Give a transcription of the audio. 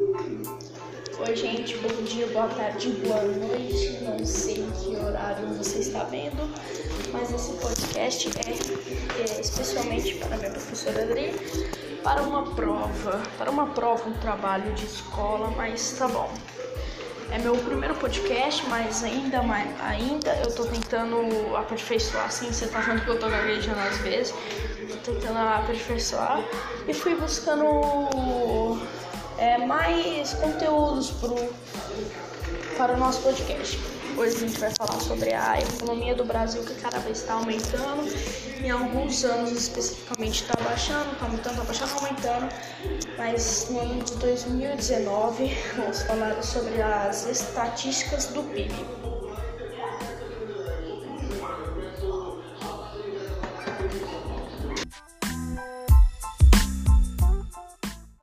Oi, gente, bom dia, boa tarde, boa noite. Não sei que horário você está vendo, mas esse podcast é, é especialmente para minha professora Adri, para uma prova, para uma prova, um trabalho de escola, mas tá bom. É meu primeiro podcast, mas ainda mais, ainda eu tô tentando aperfeiçoar, assim, você tá vendo que eu tô gaguejando às vezes, tô tentando aperfeiçoar e fui buscando mais conteúdos pro, para o nosso podcast. Hoje a gente vai falar sobre a economia do Brasil que cada vez está aumentando, em alguns anos especificamente está baixando, está aumentando, está baixando, está aumentando, mas no ano de 2019 vamos falar sobre as estatísticas do PIB.